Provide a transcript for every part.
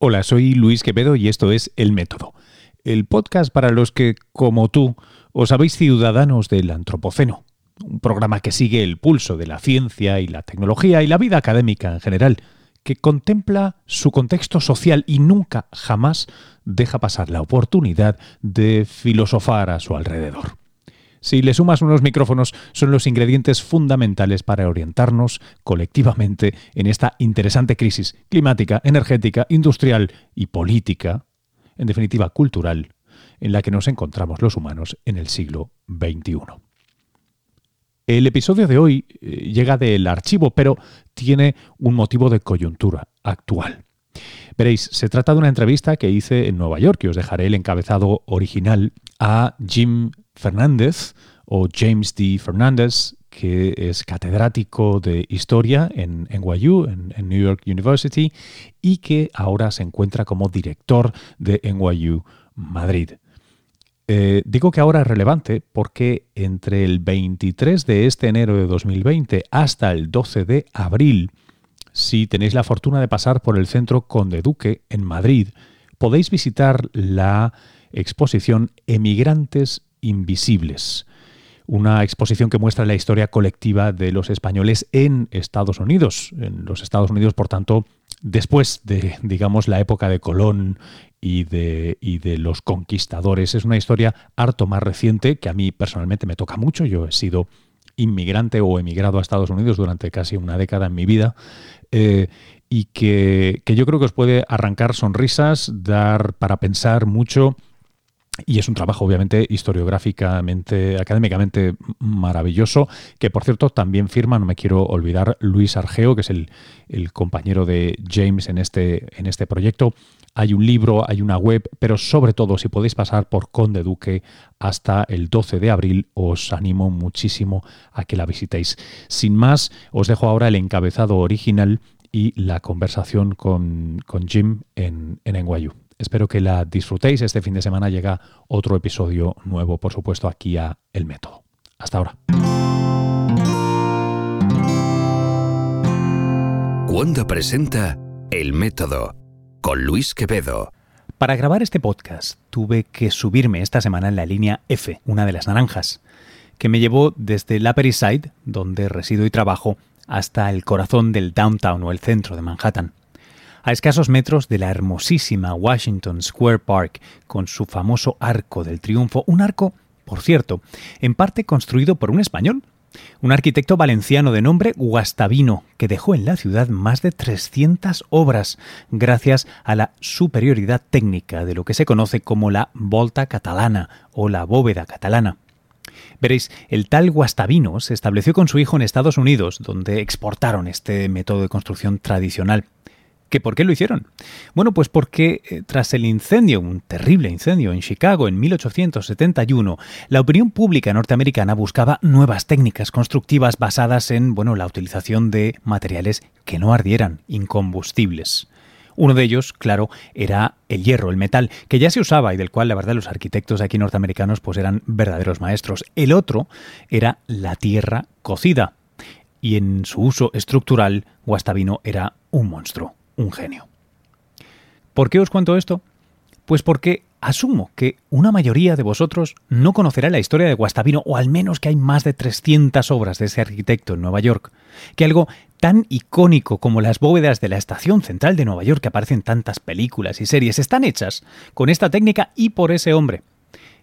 Hola, soy Luis Quevedo y esto es El Método, el podcast para los que, como tú, os habéis ciudadanos del Antropoceno, un programa que sigue el pulso de la ciencia y la tecnología y la vida académica en general, que contempla su contexto social y nunca, jamás deja pasar la oportunidad de filosofar a su alrededor. Si le sumas unos micrófonos, son los ingredientes fundamentales para orientarnos colectivamente en esta interesante crisis climática, energética, industrial y política, en definitiva cultural, en la que nos encontramos los humanos en el siglo XXI. El episodio de hoy eh, llega del archivo, pero tiene un motivo de coyuntura actual. Veréis, se trata de una entrevista que hice en Nueva York y os dejaré el encabezado original a Jim Fernández o James D. Fernández, que es catedrático de historia en NYU, en, New York University, y que ahora se encuentra como director de NYU Madrid. Eh, digo que ahora es relevante porque entre el 23 de este enero de 2020 hasta el 12 de abril si tenéis la fortuna de pasar por el Centro Conde Duque en Madrid, podéis visitar la exposición Emigrantes Invisibles, una exposición que muestra la historia colectiva de los españoles en Estados Unidos. En los Estados Unidos, por tanto, después de, digamos, la época de Colón y de, y de los conquistadores. Es una historia harto más reciente que a mí personalmente me toca mucho. Yo he sido inmigrante o emigrado a Estados Unidos durante casi una década en mi vida eh, y que, yo creo que os puede arrancar sonrisas, dar para pensar mucho. Y es un trabajo, obviamente, historiográficamente, académicamente maravilloso, que por cierto también firma, no me quiero olvidar, Luis Argeo, que es el, compañero de James en este, en este proyecto. Hay un libro, hay una web, pero sobre todo si podéis pasar por Conde Duque hasta el 12 de abril, os animo muchísimo a que la visitéis. Sin más, os dejo ahora el encabezado original y la conversación con, Jim en, en NYU. Espero que la disfrutéis. Este fin de semana llega otro episodio nuevo, por supuesto, aquí a El Método. Hasta ahora. Cuando presenta El Método con Luis Quevedo. Para grabar este podcast tuve que subirme esta semana en la línea F, una de las naranjas, que me llevó desde el Upper East Side, donde resido y trabajo, hasta el corazón del downtown o el centro de Manhattan. A escasos metros de la hermosísima Washington Square Park, con su famoso Arco del Triunfo, un arco, por cierto, en parte construido por un español, un arquitecto valenciano de nombre Guastavino, que dejó en la ciudad más de 300 obras gracias a la superioridad técnica de lo que se conoce como la volta catalana o la bóveda catalana. Veréis, el tal Guastavino se estableció con su hijo en Estados Unidos, donde exportaron este método de construcción tradicional. ¿Que por qué lo hicieron? Bueno, pues porque eh, tras el incendio, un terrible incendio en Chicago en 1871, la opinión pública norteamericana buscaba nuevas técnicas constructivas basadas en, bueno, la utilización de materiales que no ardieran, incombustibles. Uno de ellos, claro, era el hierro, el metal, que ya se usaba y del cual la verdad los arquitectos aquí norteamericanos pues eran verdaderos maestros. El otro era la tierra cocida. Y en su uso estructural, Guastavino era un monstruo un genio. ¿Por qué os cuento esto? Pues porque asumo que una mayoría de vosotros no conocerá la historia de Guastavino, o al menos que hay más de 300 obras de ese arquitecto en Nueva York, que algo tan icónico como las bóvedas de la Estación Central de Nueva York que aparecen en tantas películas y series están hechas con esta técnica y por ese hombre.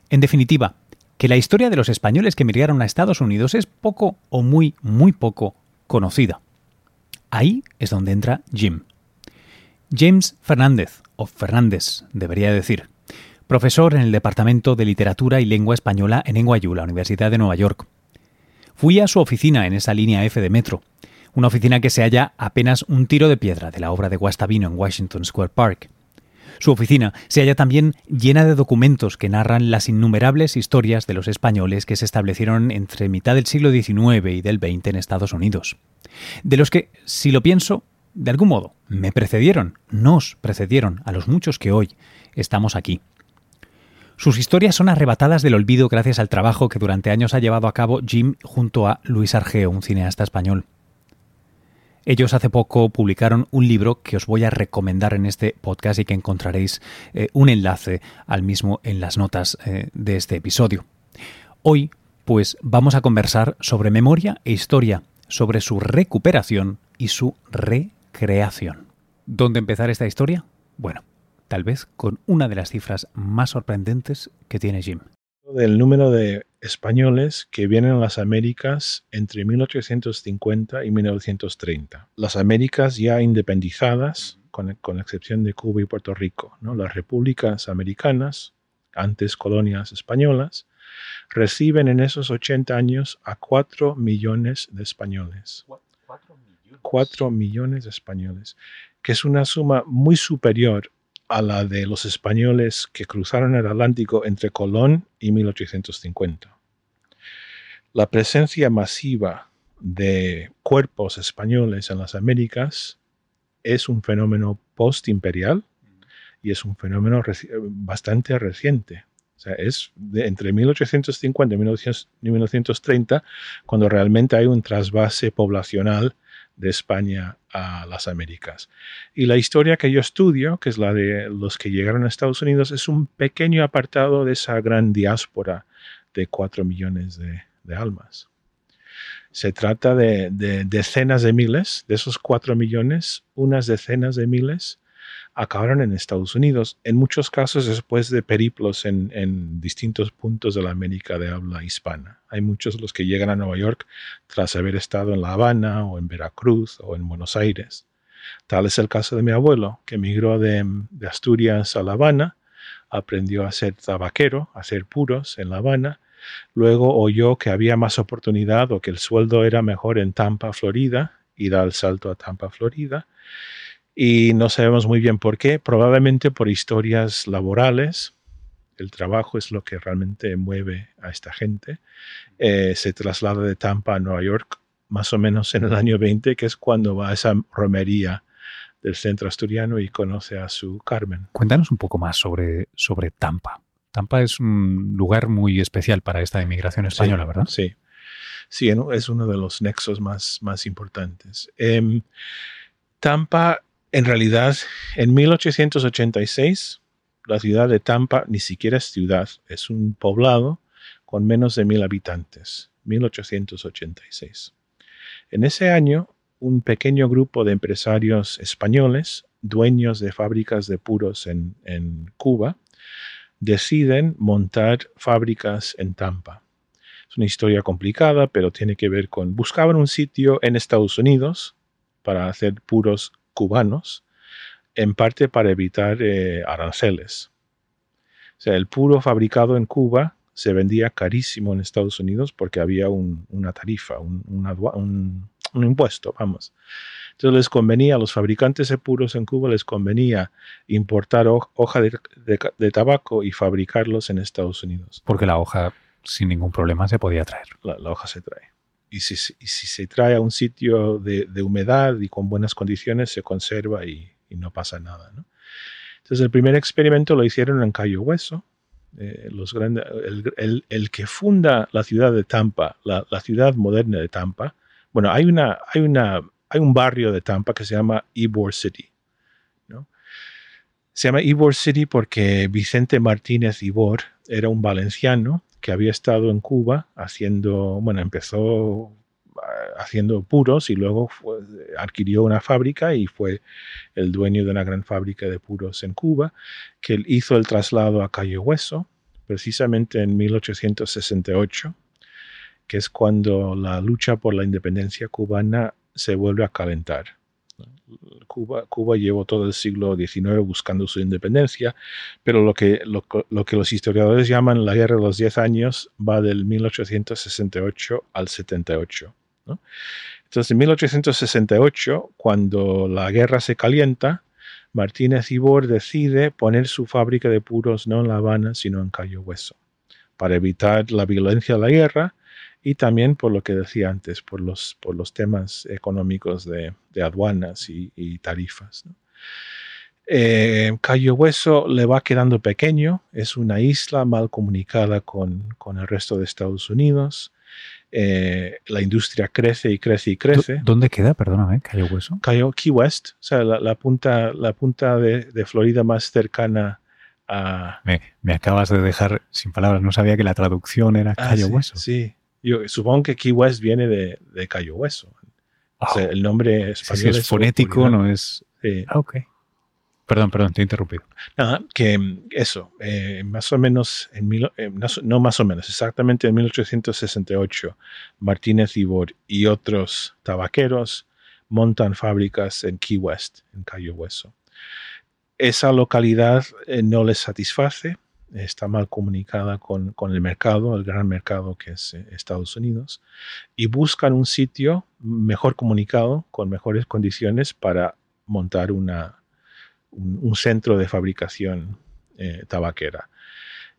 En definitiva, que la historia de los españoles que emigraron a Estados Unidos es poco o muy, muy poco conocida. Ahí es donde entra Jim. James Fernández, o Fernández, debería decir, profesor en el Departamento de Literatura y Lengua Española en NYU, la Universidad de Nueva York. Fui a su oficina en esa línea F de metro, una oficina que se halla apenas un tiro de piedra de la obra de Guastavino en Washington Square Park. Su oficina se halla también llena de documentos que narran las innumerables historias de los españoles que se establecieron entre mitad del siglo XIX y del XX en Estados Unidos. De los que, si lo pienso, de algún modo, me precedieron, nos precedieron a los muchos que hoy estamos aquí. Sus historias son arrebatadas del olvido gracias al trabajo que durante años ha llevado a cabo Jim junto a Luis Argeo, un cineasta español. Ellos hace poco publicaron un libro que os voy a recomendar en este podcast y que encontraréis eh, un enlace al mismo en las notas eh, de este episodio. Hoy, pues vamos a conversar sobre memoria e historia, sobre su recuperación y su recreación. ¿Dónde empezar esta historia? Bueno, tal vez con una de las cifras más sorprendentes que tiene Jim. Del número de españoles que vienen a las Américas entre 1850 y 1930. Las Américas ya independizadas, con, con excepción de Cuba y Puerto Rico, ¿no? las repúblicas americanas, antes colonias españolas, reciben en esos 80 años a 4 millones de españoles. 4 millones de españoles, que es una suma muy superior a la de los españoles que cruzaron el Atlántico entre Colón y 1850. La presencia masiva de cuerpos españoles en las Américas es un fenómeno postimperial y es un fenómeno bastante reciente. O sea, es de entre 1850 y 1930 cuando realmente hay un trasvase poblacional de España a las Américas. Y la historia que yo estudio, que es la de los que llegaron a Estados Unidos, es un pequeño apartado de esa gran diáspora de cuatro millones de, almas. Se trata de, de, decenas de miles, de esos cuatro millones, unas decenas de miles acabaron en Estados Unidos, en muchos casos después de periplos en, distintos puntos de la América de habla hispana. Hay muchos los que llegan a Nueva York tras haber estado en La Habana o en Veracruz o en Buenos Aires. Tal es el caso de mi abuelo, que emigró de, de Asturias a La Habana, aprendió a ser tabaquero, a hacer puros en La Habana, luego oyó que había más oportunidad o que el sueldo era mejor en Tampa, Florida, y da el salto a Tampa, Florida y no sabemos muy bien por qué, probablemente por historias laborales. El trabajo es lo que realmente mueve a esta gente. Eh, se traslada de Tampa a Nueva York más o menos en el año 20, que es cuando va a esa romería del centro asturiano y conoce a su Carmen. Cuéntanos un poco más sobre, sobre Tampa. Tampa es un lugar muy especial para esta inmigración española, ¿verdad? Sí, sí, es uno de los nexos más, más importantes. Em, Tampa en realidad, en 1886, la ciudad de Tampa ni siquiera es ciudad, es un poblado con menos de mil habitantes, 1886. En ese año, un pequeño grupo de empresarios españoles, dueños de fábricas de puros en, en Cuba, deciden montar fábricas en Tampa. Es una historia complicada, pero tiene que ver con... Buscaban un sitio en Estados Unidos para hacer puros cubanos, en parte para evitar eh, aranceles. O sea, el puro fabricado en Cuba se vendía carísimo en Estados Unidos porque había una tarifa, un, impuesto, vamos. Entonces les convenía, a los fabricantes de puros en Cuba les convenía importar hoja de, tabaco y fabricarlos en Estados Unidos. Porque la hoja sin ningún problema se podía traer. la hoja se trae y si, se trae a un sitio de, humedad y con buenas condiciones, se conserva y, no pasa nada. Entonces el primer experimento lo hicieron en Cayo Hueso. Eh, los grandes, el, que funda la ciudad de Tampa, la, ciudad moderna de Tampa, bueno, hay, una, hay, una, hay un barrio de Tampa que se llama Ybor City. Se llama Ybor City porque Vicente Martínez Ybor era un valenciano que había estado en Cuba haciendo, bueno, empezó ah, haciendo puros y luego adquirió una fábrica y fue el dueño de una gran fábrica de puros en Cuba, que hizo el traslado a Cayo Hueso, precisamente en 1868, que es cuando la lucha por la independencia cubana se vuelve a calentar. Cuba, Cuba llevó todo el siglo XIX buscando su independencia, pero lo que, lo, que los historiadores llaman la Guerra de los Diez Años va del 1868 al 78. Entonces, en 1868, cuando la guerra se calienta, Martínez Ibor decide poner su fábrica de puros no en La Habana, sino en Cayo Hueso, para evitar la violencia de la guerra y también por lo que decía antes, por los, por los temas económicos de, aduanas y, tarifas. Eh, Cayo Hueso le va quedando pequeño, es una isla mal comunicada con, el resto de Estados Unidos. eh, la industria crece y crece y crece. ¿Dónde queda, perdóname, Cayo Hueso? Cayo Key West, o sea, la, punta, la punta de, Florida más cercana a... Me, acabas de dejar sin palabras, no sabía que la traducción era ah, Cayo Hueso. Sí, yo supongo que Key West viene de, de Cayo Hueso. o sea, ah. el nombre español es, fonético, no es... Ah, ok. Perdón, perdón, te he interrumpido. Nada, que mm, eso, eh, más o menos, en eh, no más o menos, exactamente en 1868, Martínez Ibor y otros tabaqueros montan fábricas en Key West, en Cayo Hueso. Esa localidad eh, no les satisface, está mal comunicada con, con, el mercado, el gran mercado que es Estados Unidos, y buscan un sitio mejor comunicado, con mejores condiciones para montar una, un, centro de fabricación eh, tabaquera.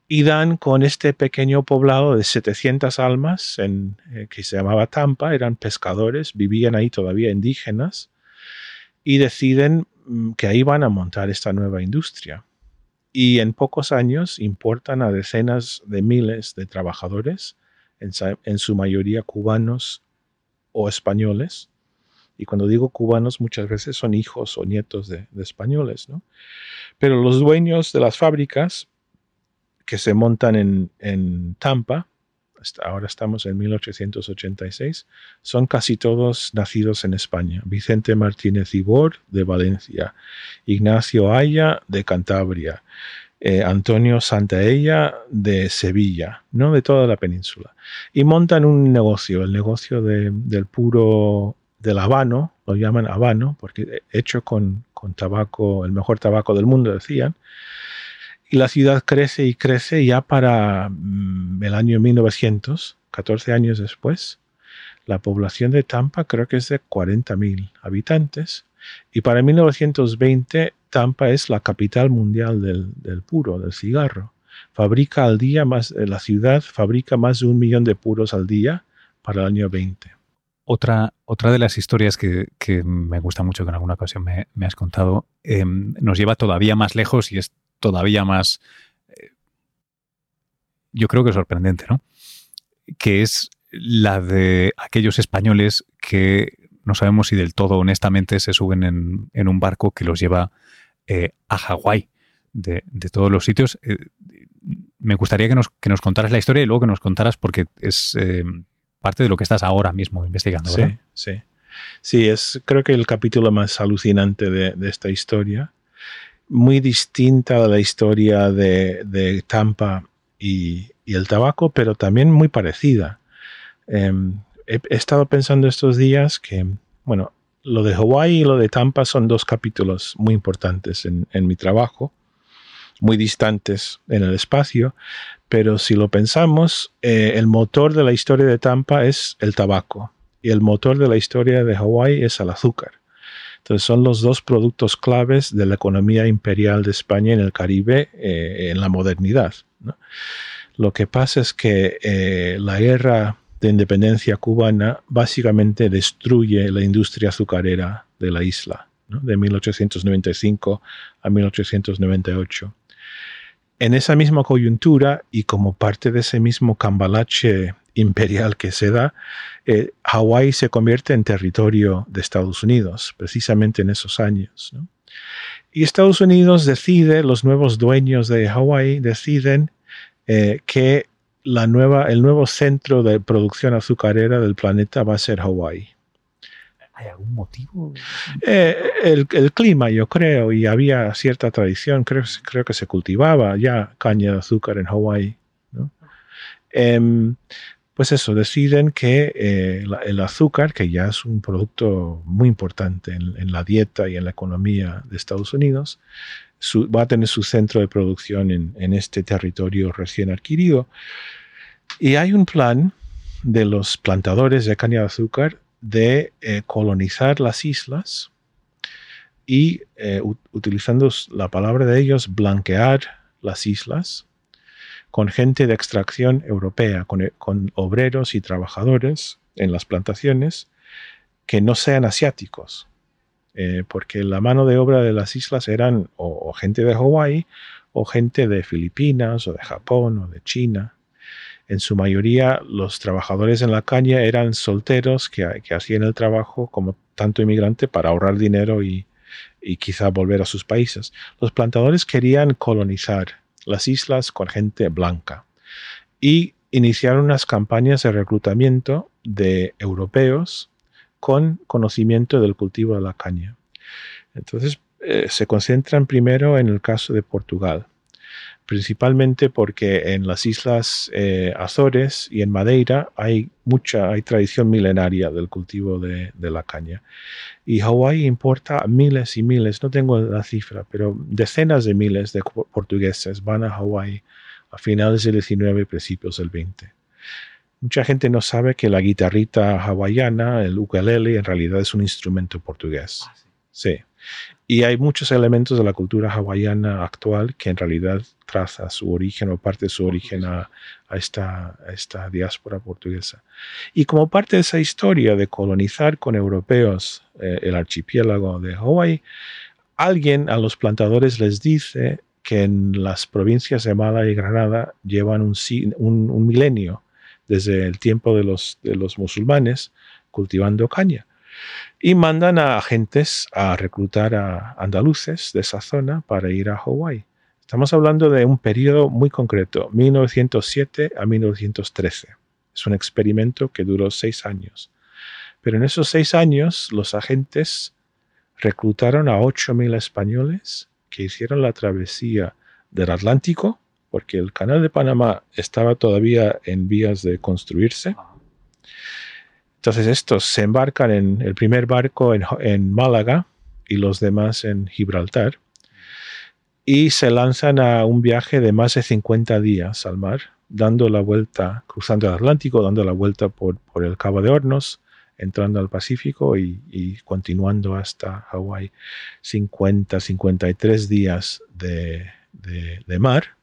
Y dan con este pequeño poblado de 700 almas eh, que se llamaba Tampa, eran pescadores, vivían ahí todavía indígenas, y deciden mm, que ahí van a montar esta nueva industria. Y en pocos años importan a decenas de miles de trabajadores, en su mayoría cubanos o españoles, y cuando digo cubanos, muchas veces son hijos o nietos de, españoles, ¿no? Pero los dueños de las fábricas que se montan en, Tampa, hasta ahora estamos en 1886, son casi todos nacidos en España. Vicente Martínez Ibor, de Valencia, Ignacio Aya, de Cantabria, eh, Antonio Santaella, de Sevilla, ¿no? de toda la península. Y montan un negocio, el negocio del puro del habano, lo llaman habano, porque hecho con, tabaco, el mejor tabaco del mundo, decían. Y la ciudad crece y crece ya para mm, el año 1900, 14 años después. La población de Tampa creo que es de 40.000 habitantes. Y para 1920 Tampa es la capital mundial del, del puro, del cigarro. Fabrica al día más, eh, la ciudad fabrica más de un millón de puros al día para el año 20. Otra, otra de las historias que, me gusta mucho, que en alguna ocasión me, has contado, em, nos lleva todavía más lejos y es todavía más, eh, yo creo que sorprendente, ¿no? Que es la de aquellos españoles que no sabemos si del todo honestamente se suben en, un barco que los lleva eh, a Hawái, de, todos los sitios. Eh, me gustaría que nos, que nos contaras la historia y luego que nos contaras porque es parte de lo que estás ahora mismo investigando. Sí, sí. Sí, es creo que el capítulo más alucinante de, esta historia. Muy distinta a la historia de, Tampa y, el tabaco, pero también muy parecida. Em, he, estado pensando estos días que, bueno, lo de Hawái y lo de Tampa son dos capítulos muy importantes en, en mi trabajo, muy distantes en el espacio, pero si lo pensamos, eh, el motor de la historia de Tampa es el tabaco y el motor de la historia de Hawái es el azúcar. Entonces son los dos productos claves de la economía imperial de España en el Caribe eh, en la modernidad. Lo que pasa es que eh, la guerra de independencia cubana básicamente destruye la industria azucarera de la isla, de 1895 a 1898 en esa misma coyuntura y como parte de ese mismo cambalache imperial que se da, eh, Hawái se convierte en territorio de Estados Unidos, precisamente en esos años. Y Estados Unidos decide, los nuevos dueños de Hawái deciden eh, que la nueva, el nuevo centro de producción azucarera del planeta va a ser Hawái. ¿Hay algún motivo? Eh, el, clima, yo creo, y había cierta tradición, creo, creo que se cultivaba ya caña de azúcar en Hawái. Em, pues eso, deciden que eh, el azúcar, que ya es un producto muy importante en, la dieta y en la economía de Estados Unidos, va a tener su centro de producción en, este territorio recién adquirido. Y hay un plan de los plantadores de caña de azúcar de eh, colonizar las islas y, eh, utilizando la palabra de ellos, blanquear las islas con gente de extracción europea, con, eh, obreros y trabajadores en las plantaciones que no sean asiáticos, porque la mano de obra de las islas eran o, gente de Hawái o gente de Filipinas o de Japón o de China. En su mayoría, los trabajadores en la caña eran solteros que, hacían el trabajo como tanto inmigrante para ahorrar dinero y quizá volver a sus países. Los plantadores querían colonizar las islas con gente blanca y iniciaron unas campañas de reclutamiento de europeos con conocimiento del cultivo de la caña. Entonces, eh, se concentran primero en el caso de Portugal principalmente porque en las islas eh, Azores y en Madeira hay mucha, hay tradición milenaria del cultivo de, la caña. Y Hawái importa miles y miles, no tengo la cifra, pero decenas de miles de portugueses van a Hawái a finales del 19 y principios del 20. Mucha gente no sabe que la guitarrita hawaiana, el ukulele, en realidad es un instrumento portugués. Ah, sí. Y hay muchos elementos de la cultura hawaiana actual que en realidad traza su origen o parte de su origen a, esta, esta diáspora portuguesa. Y como parte de esa historia de colonizar con europeos eh, el archipiélago de Hawái, alguien a los plantadores les dice que en las provincias de Mala y Granada llevan un, un milenio desde el tiempo de los, de los musulmanes cultivando caña y mandan a agentes a reclutar a andaluces de esa zona para ir a Hawái. Estamos hablando de un periodo muy concreto, 1907 a 1913. Es un experimento que duró seis años. Pero en esos seis años los agentes reclutaron a 8.000 españoles que hicieron la travesía del Atlántico, porque el canal de Panamá estaba todavía en vías de construirse entonces estos se embarcan en el primer barco en, Málaga y los demás en Gibraltar y se lanzan a un viaje de más de 50 días al mar, dando la vuelta, cruzando el Atlántico, dando la vuelta por, el Cabo de Hornos, entrando al Pacífico y, continuando hasta Hawái. 50, 53 días de, mar.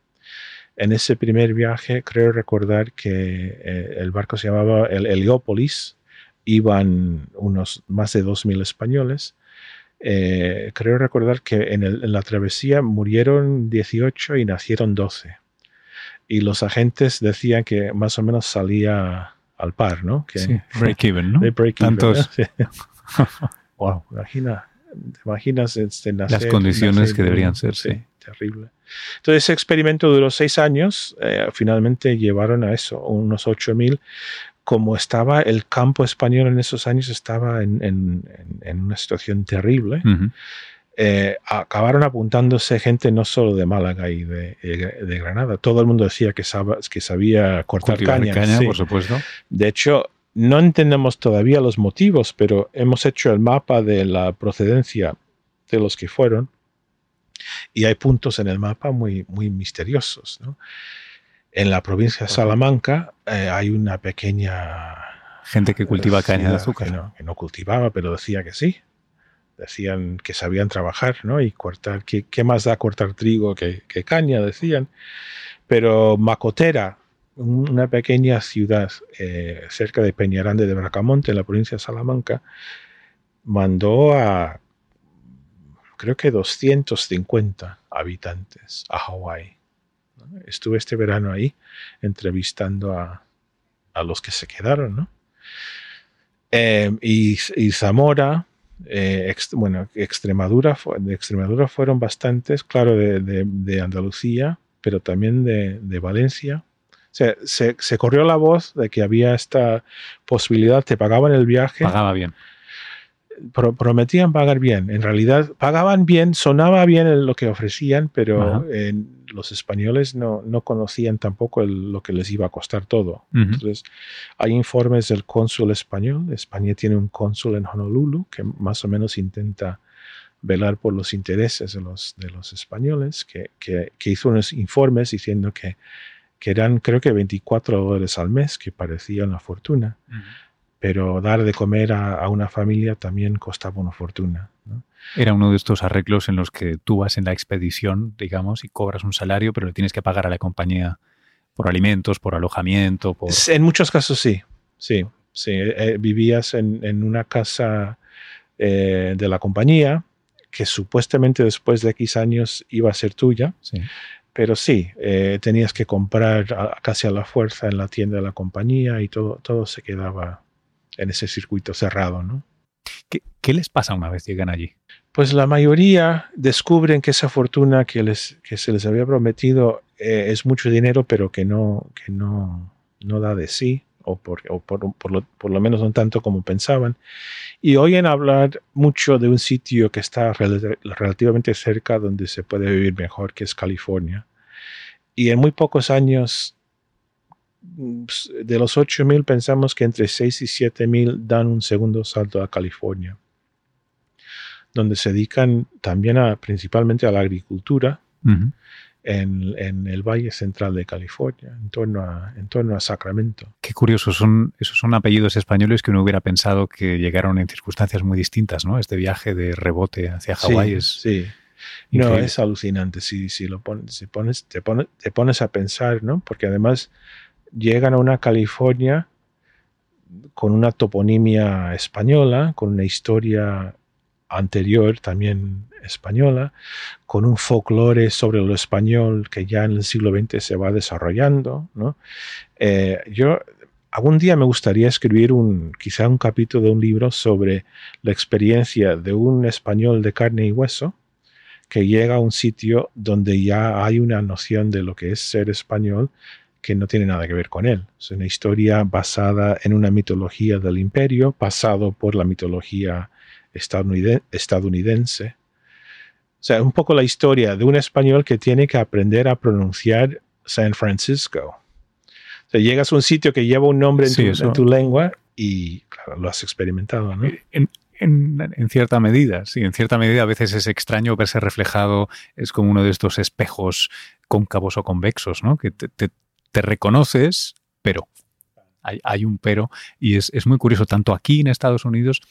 En ese primer viaje creo recordar que eh, el barco se llamaba el Heliópolis iban unos más de 2.000 españoles. Eh, creo recordar que en, la travesía murieron 18 y nacieron 12. Y los agentes decían que más o menos salía al par, ¿no? Que, sí, break even, ¿no? Break Tantos. wow, imagina, te imaginas este, las condiciones que deberían ser, sí. Terrible. Entonces ese experimento duró seis años, eh, finalmente llevaron a eso, unos 8.000, como estaba el campo español en esos años, estaba en, una situación terrible. Eh, acabaron apuntándose gente no solo de Málaga y de, Granada. Todo el mundo decía que, que sabía cortar caña. por supuesto. De hecho, no entendemos todavía los motivos, pero hemos hecho el mapa de la procedencia de los que fueron y hay puntos en el mapa muy, muy misteriosos. ¿no? En la provincia de Salamanca eh, hay una pequeña... Gente que cultiva caña de azúcar. Que no, cultivaba, pero decía que sí. Decían que sabían trabajar, ¿no? Y cortar, ¿qué, más da cortar trigo que, caña? Decían. Pero Macotera, una pequeña ciudad eh, cerca de Peñarande de Bracamonte, en la provincia de Salamanca, mandó a, creo que 250 habitantes a Hawái Estuve este verano ahí entrevistando a, los que se quedaron, ¿no? Em, y, Zamora, eh, bueno, Extremadura, de Extremadura fueron bastantes, claro, de, Andalucía, pero también de, Valencia. se, se, corrió la voz de que había esta posibilidad, te pagaban el viaje. Pagaba bien prometían pagar bien. En realidad pagaban bien, sonaba bien lo que ofrecían, pero los españoles no, conocían tampoco lo que les iba a costar todo. Entonces, hay informes del cónsul español. España tiene un cónsul en Honolulu que más o menos intenta velar por los intereses de los, de los españoles, que, hizo unos informes diciendo que, que, eran creo que 24 dólares al mes, que parecía una fortuna pero dar de comer a, una familia también costaba una fortuna. Era uno de estos arreglos en los que tú vas en la expedición, digamos, y cobras un salario, pero le tienes que pagar a la compañía por alimentos, por alojamiento. Por... En muchos casos sí, sí, sí. Eh, vivías en, una casa eh, de la compañía que supuestamente después de X años iba a ser tuya. pero sí, eh, tenías que comprar casi a la fuerza en la tienda de la compañía y todo, todo se quedaba en ese circuito cerrado, ¿no? ¿Qué, les pasa una vez llegan allí? Pues la mayoría descubren que esa fortuna que, les, que se les había prometido eh, es mucho dinero, pero que no, que no, no da de sí, o, por, o por, por, lo, por, lo, menos no tanto como pensaban. Y oyen hablar mucho de un sitio que está relativamente cerca donde se puede vivir mejor, que es California. Y en muy pocos años, de los 8.000 pensamos que entre 6 y 7.000 dan un segundo salto a California, donde se dedican también a, principalmente a la agricultura. En, el Valle Central de California, en torno, a, en torno a Sacramento. Qué curioso, son, esos son apellidos españoles que uno hubiera pensado que llegaron en circunstancias muy distintas, ¿no? Este viaje de rebote hacia Hawái es... Sí, no, es alucinante si, si lo pones, si pones, te, pones, te pones a pensar, ¿no? Porque además llegan a una California con una toponimia española, con una historia anterior también española, con un folclore sobre lo español que ya en el siglo XX se va desarrollando. Eh, yo algún día me gustaría escribir un, quizá un capítulo de un libro sobre la experiencia de un español de carne y hueso que llega a un sitio donde ya hay una noción de lo que es ser español que no tiene nada que ver con él. Es una historia basada en una mitología del imperio, pasado por la mitología estadounidense. O sea, un poco la historia de un español que tiene que aprender a pronunciar San Francisco. O sea, llegas a un sitio que lleva un nombre en, tu, lengua y claro, lo has experimentado, ¿no? En, cierta medida, sí, en cierta medida a veces es extraño verse reflejado, es como uno de estos espejos cóncavos o convexos, ¿no? Que te, te reconoces, pero hay, un pero, y es, muy curioso, tanto aquí en Estados Unidos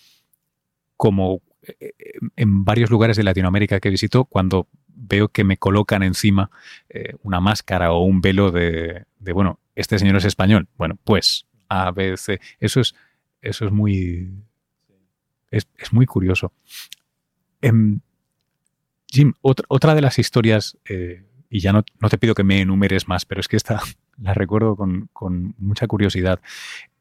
como eh, en varios lugares de Latinoamérica que visito, cuando veo que me colocan encima eh, una máscara o un velo de, bueno, este señor es español. Bueno, pues a veces eso es, eso es muy, es, muy curioso. Em, Jim, otra, de las historias, eh, y ya no, no, te pido que me enumeres más, pero es que esta la recuerdo con, mucha curiosidad,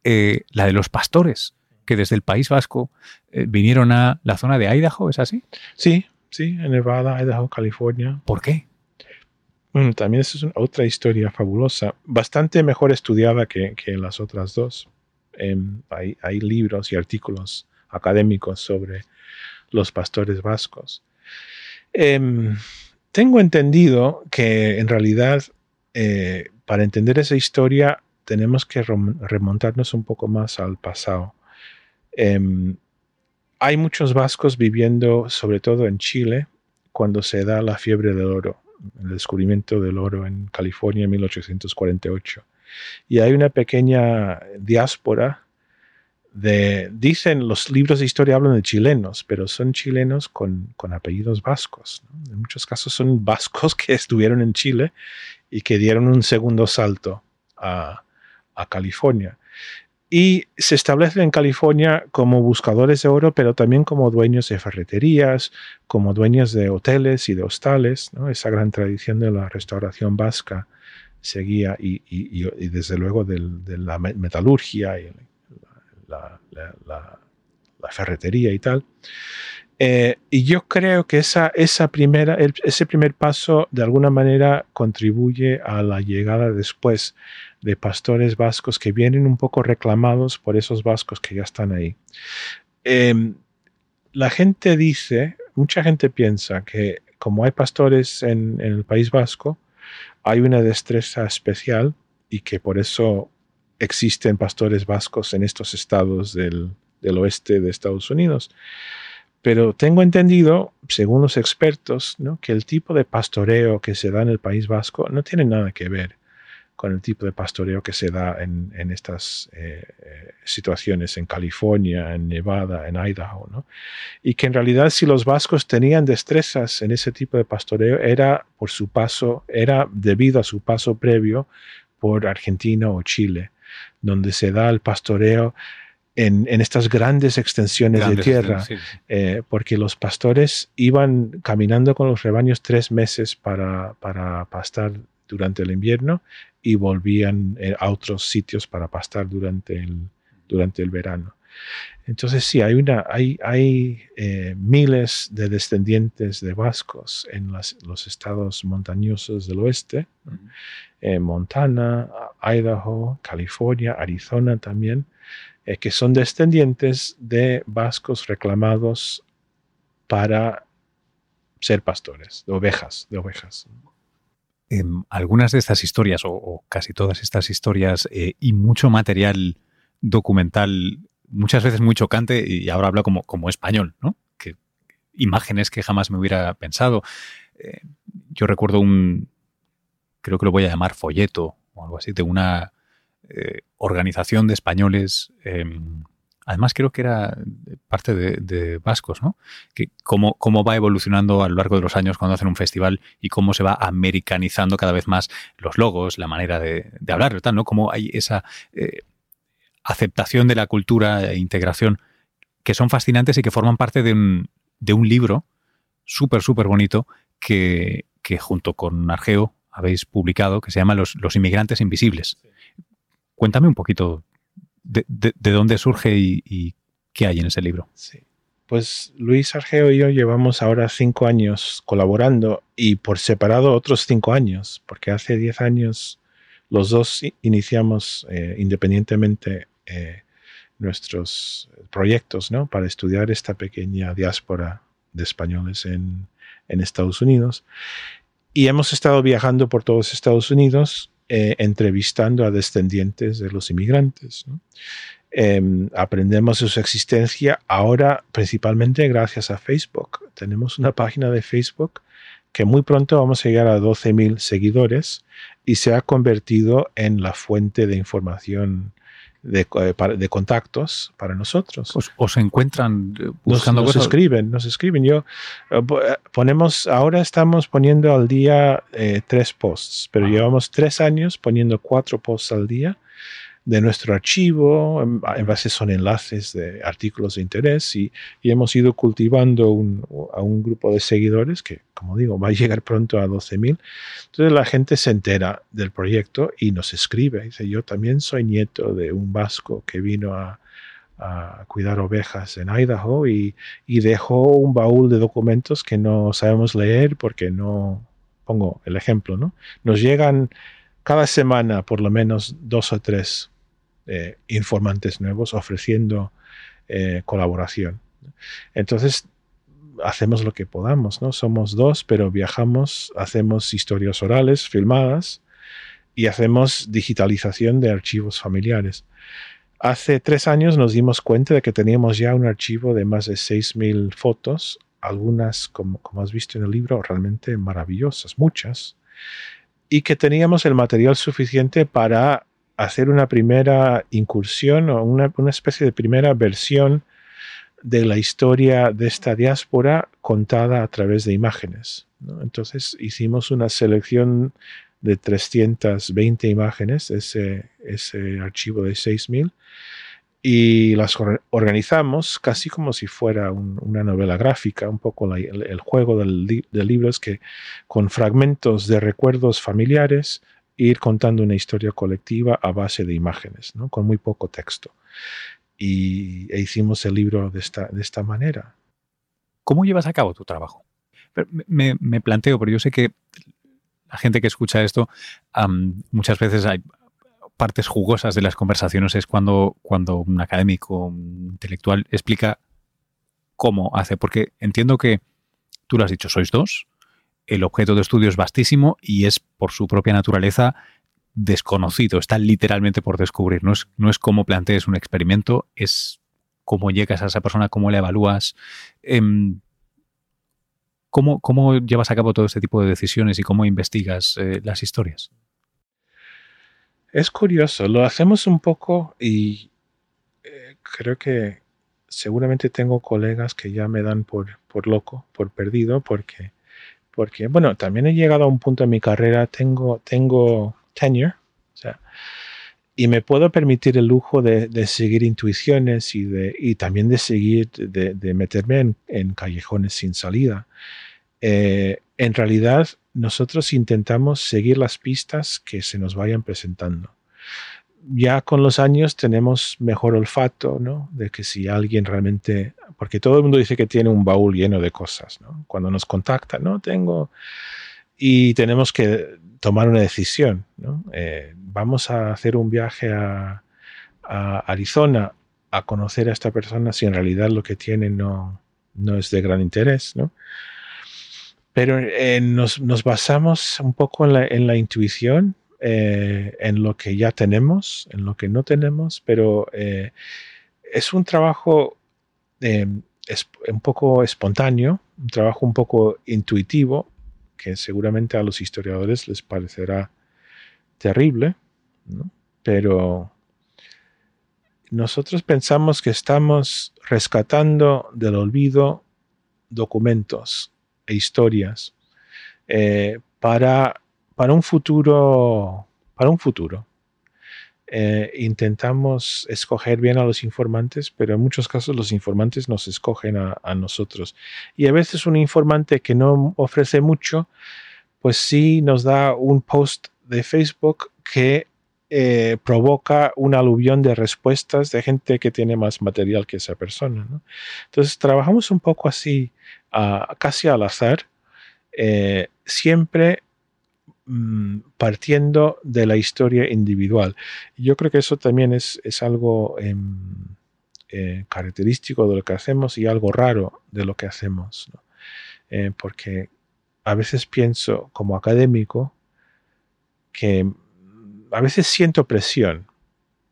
eh, la de los pastores, que desde el País Vasco eh, vinieron a la zona de Idaho, ¿es así? Sí, sí, en Nevada, Idaho, California. ¿Por qué? Bueno, también es otra historia fabulosa, bastante mejor estudiada que, las otras dos. Em, hay, hay, libros y artículos académicos sobre los pastores vascos. Em, tengo entendido que en realidad eh, para entender esa historia tenemos que remontarnos un poco más al pasado. Em, hay muchos vascos viviendo, sobre todo en Chile, cuando se da la fiebre del oro, el descubrimiento del oro en California en 1848. Y hay una pequeña diáspora de, dicen los libros de historia hablan de chilenos, pero son chilenos con, apellidos vascos. En muchos casos son vascos que estuvieron en Chile y que dieron un segundo salto a, California. Y se establecen en California como buscadores de oro, pero también como dueños de ferreterías, como dueños de hoteles y de hostales. Esa gran tradición de la restauración vasca seguía y, desde luego de la metalurgia y la, ferretería y tal. Eh, y yo creo que esa, primera, ese primer paso de alguna manera contribuye a la llegada después de pastores vascos que vienen un poco reclamados por esos vascos que ya están ahí. Em, la gente dice, mucha gente piensa que como hay pastores en, el País Vasco, hay una destreza especial y que por eso existen pastores vascos en estos estados del, oeste de Estados Unidos. Pero tengo entendido, según los expertos, que el tipo de pastoreo que se da en el País Vasco no tiene nada que ver con el tipo de pastoreo que se da en, estas eh, eh, situaciones en California, en Nevada, en Idaho. Y que en realidad si los vascos tenían destrezas en ese tipo de pastoreo era por su paso, era debido a su paso previo por Argentina o Chile, donde se da el pastoreo en, estas grandes extensiones de tierra, eh, porque los pastores iban caminando con los rebaños tres meses para, para pastar durante el invierno y volvían eh, a otros sitios para pastar durante el, durante el verano. Entonces sí, hay, una, hay, hay eh, miles de descendientes de vascos en los estados montañosos del oeste, en Montana, Idaho, California, Arizona también, eh, que son descendientes de vascos reclamados para ser pastores, de ovejas, de ovejas. algunas de estas historias, o, casi todas estas historias, eh, y mucho material documental, muchas veces muy chocante, y ahora hablo como, como español, ¿no? Que imágenes que jamás me hubiera pensado. Eh, yo recuerdo un, creo que lo voy a llamar folleto o algo así, de una eh, organización de españoles, em, además creo que era parte de, vascos, ¿no? Que cómo, cómo, va evolucionando a lo largo de los años cuando hacen un festival y cómo se va americanizando cada vez más los logos, la manera de, hablar, tal, ¿no? Cómo hay esa eh, aceptación de la cultura e integración que son fascinantes y que forman parte de un, de un libro súper, súper bonito que, que junto con Argeo habéis publicado que se llama Los, los Inmigrantes Invisibles. Cuéntame un poquito de, dónde surge y, qué hay en ese libro. Sí. Pues Luis Argeo y yo llevamos ahora cinco años colaborando y por separado otros cinco años, porque hace diez años los dos iniciamos eh, independientemente eh, nuestros proyectos ¿no? para estudiar esta pequeña diáspora de españoles en, en Estados Unidos. Y hemos estado viajando por todos Estados Unidos eh, entrevistando a descendientes de los inmigrantes. Em, aprendemos de su existencia ahora principalmente gracias a Facebook. Tenemos una página de Facebook que muy pronto vamos a llegar a 12.000 seguidores y se ha convertido en la fuente de información de, eh, de, contactos para nosotros. ¿O se encuentran eh, buscando nos, nos escriben, nos escriben. Yo eh, ponemos, ahora estamos poniendo al día tres posts, pero llevamos tres años poniendo cuatro posts al día de nuestro archivo, en, base son enlaces de artículos de interés y, hemos ido cultivando a un grupo de seguidores que, como digo, va a llegar pronto a 12.000. Entonces la gente se entera del proyecto y nos escribe. Dice, yo también soy nieto de un vasco que vino a, cuidar ovejas en Idaho y, y dejó un baúl de documentos que no sabemos leer porque no, pongo el ejemplo, ¿no? Nos llegan cada semana por lo menos dos o tres eh, informantes nuevos ofreciendo eh, colaboración. Entonces, hacemos lo que podamos, ¿no? Somos dos, pero viajamos, hacemos historias orales filmadas y hacemos digitalización de archivos familiares. Hace tres años nos dimos cuenta de que teníamos ya un archivo de más de 6.000 fotos, algunas, como, como has visto en el libro, realmente maravillosas, muchas, y que teníamos el material suficiente para hacer una primera incursión o una, especie de primera versión de la historia de esta diáspora contada a través de imágenes. Entonces hicimos una selección de 320 imágenes, ese, ese archivo de 6000, y las organizamos casi como si fuera una novela gráfica, un poco el, juego del, del libro es que con fragmentos de recuerdos familiares ir contando una historia colectiva a base de imágenes, ¿no? con muy poco texto. Y e hicimos el libro de esta, de esta manera. ¿Cómo llevas a cabo tu trabajo? Me, planteo, pero yo sé que la gente que escucha esto, muchas veces hay partes jugosas de las conversaciones, es cuando, cuando un académico, intelectual explica cómo hace, porque entiendo que tú lo has dicho, sois dos, el objeto de estudio es vastísimo y es por su propia naturaleza desconocido, está literalmente por descubrir. No es, no es cómo plantees un experimento, es cómo llegas a esa persona, cómo la evalúas. Em, ¿cómo, ¿cómo, llevas a cabo todo este tipo de decisiones y cómo investigas eh, las historias? Es curioso, lo hacemos un poco y eh, creo que seguramente tengo colegas que ya me dan por, por loco, por perdido, porque porque, bueno, también he llegado a un punto en mi carrera, tengo, tengo tenure, o sea, y me puedo permitir el lujo de, seguir intuiciones y, de, y también de seguir, de, meterme en, callejones sin salida. Eh, en realidad, nosotros intentamos seguir las pistas que se nos vayan presentando. Ya con los años tenemos mejor olfato, ¿no? De que si alguien realmente, porque todo el mundo dice que tiene un baúl lleno de cosas, ¿no? Cuando nos contacta, no tengo, y tenemos que tomar una decisión, ¿no? Eh, vamos a hacer un viaje a, Arizona a conocer a esta persona si en realidad lo que tiene no, no es de gran interés, ¿no? Pero eh, nos, basamos un poco en la, intuición, eh, en lo que ya tenemos, en lo que no tenemos, pero eh, es un trabajo un poco espontáneo, un trabajo un poco intuitivo, que seguramente a los historiadores les parecerá terrible, pero nosotros pensamos que estamos rescatando del olvido documentos e historias eh, para, para un futuro. Para un futuro. Eh, intentamos escoger bien a los informantes, pero en muchos casos los informantes nos escogen a, nosotros. Y a veces un informante que no ofrece mucho, pues sí nos da un post de Facebook que eh, provoca un aluvión de respuestas de gente que tiene más material que esa persona. Entonces trabajamos un poco así, casi al azar, eh, siempre mm, partiendo de la historia individual. Yo creo que eso también es, algo em, eh, característico de lo que hacemos y algo raro de lo que hacemos. porque a veces pienso como académico que a veces siento presión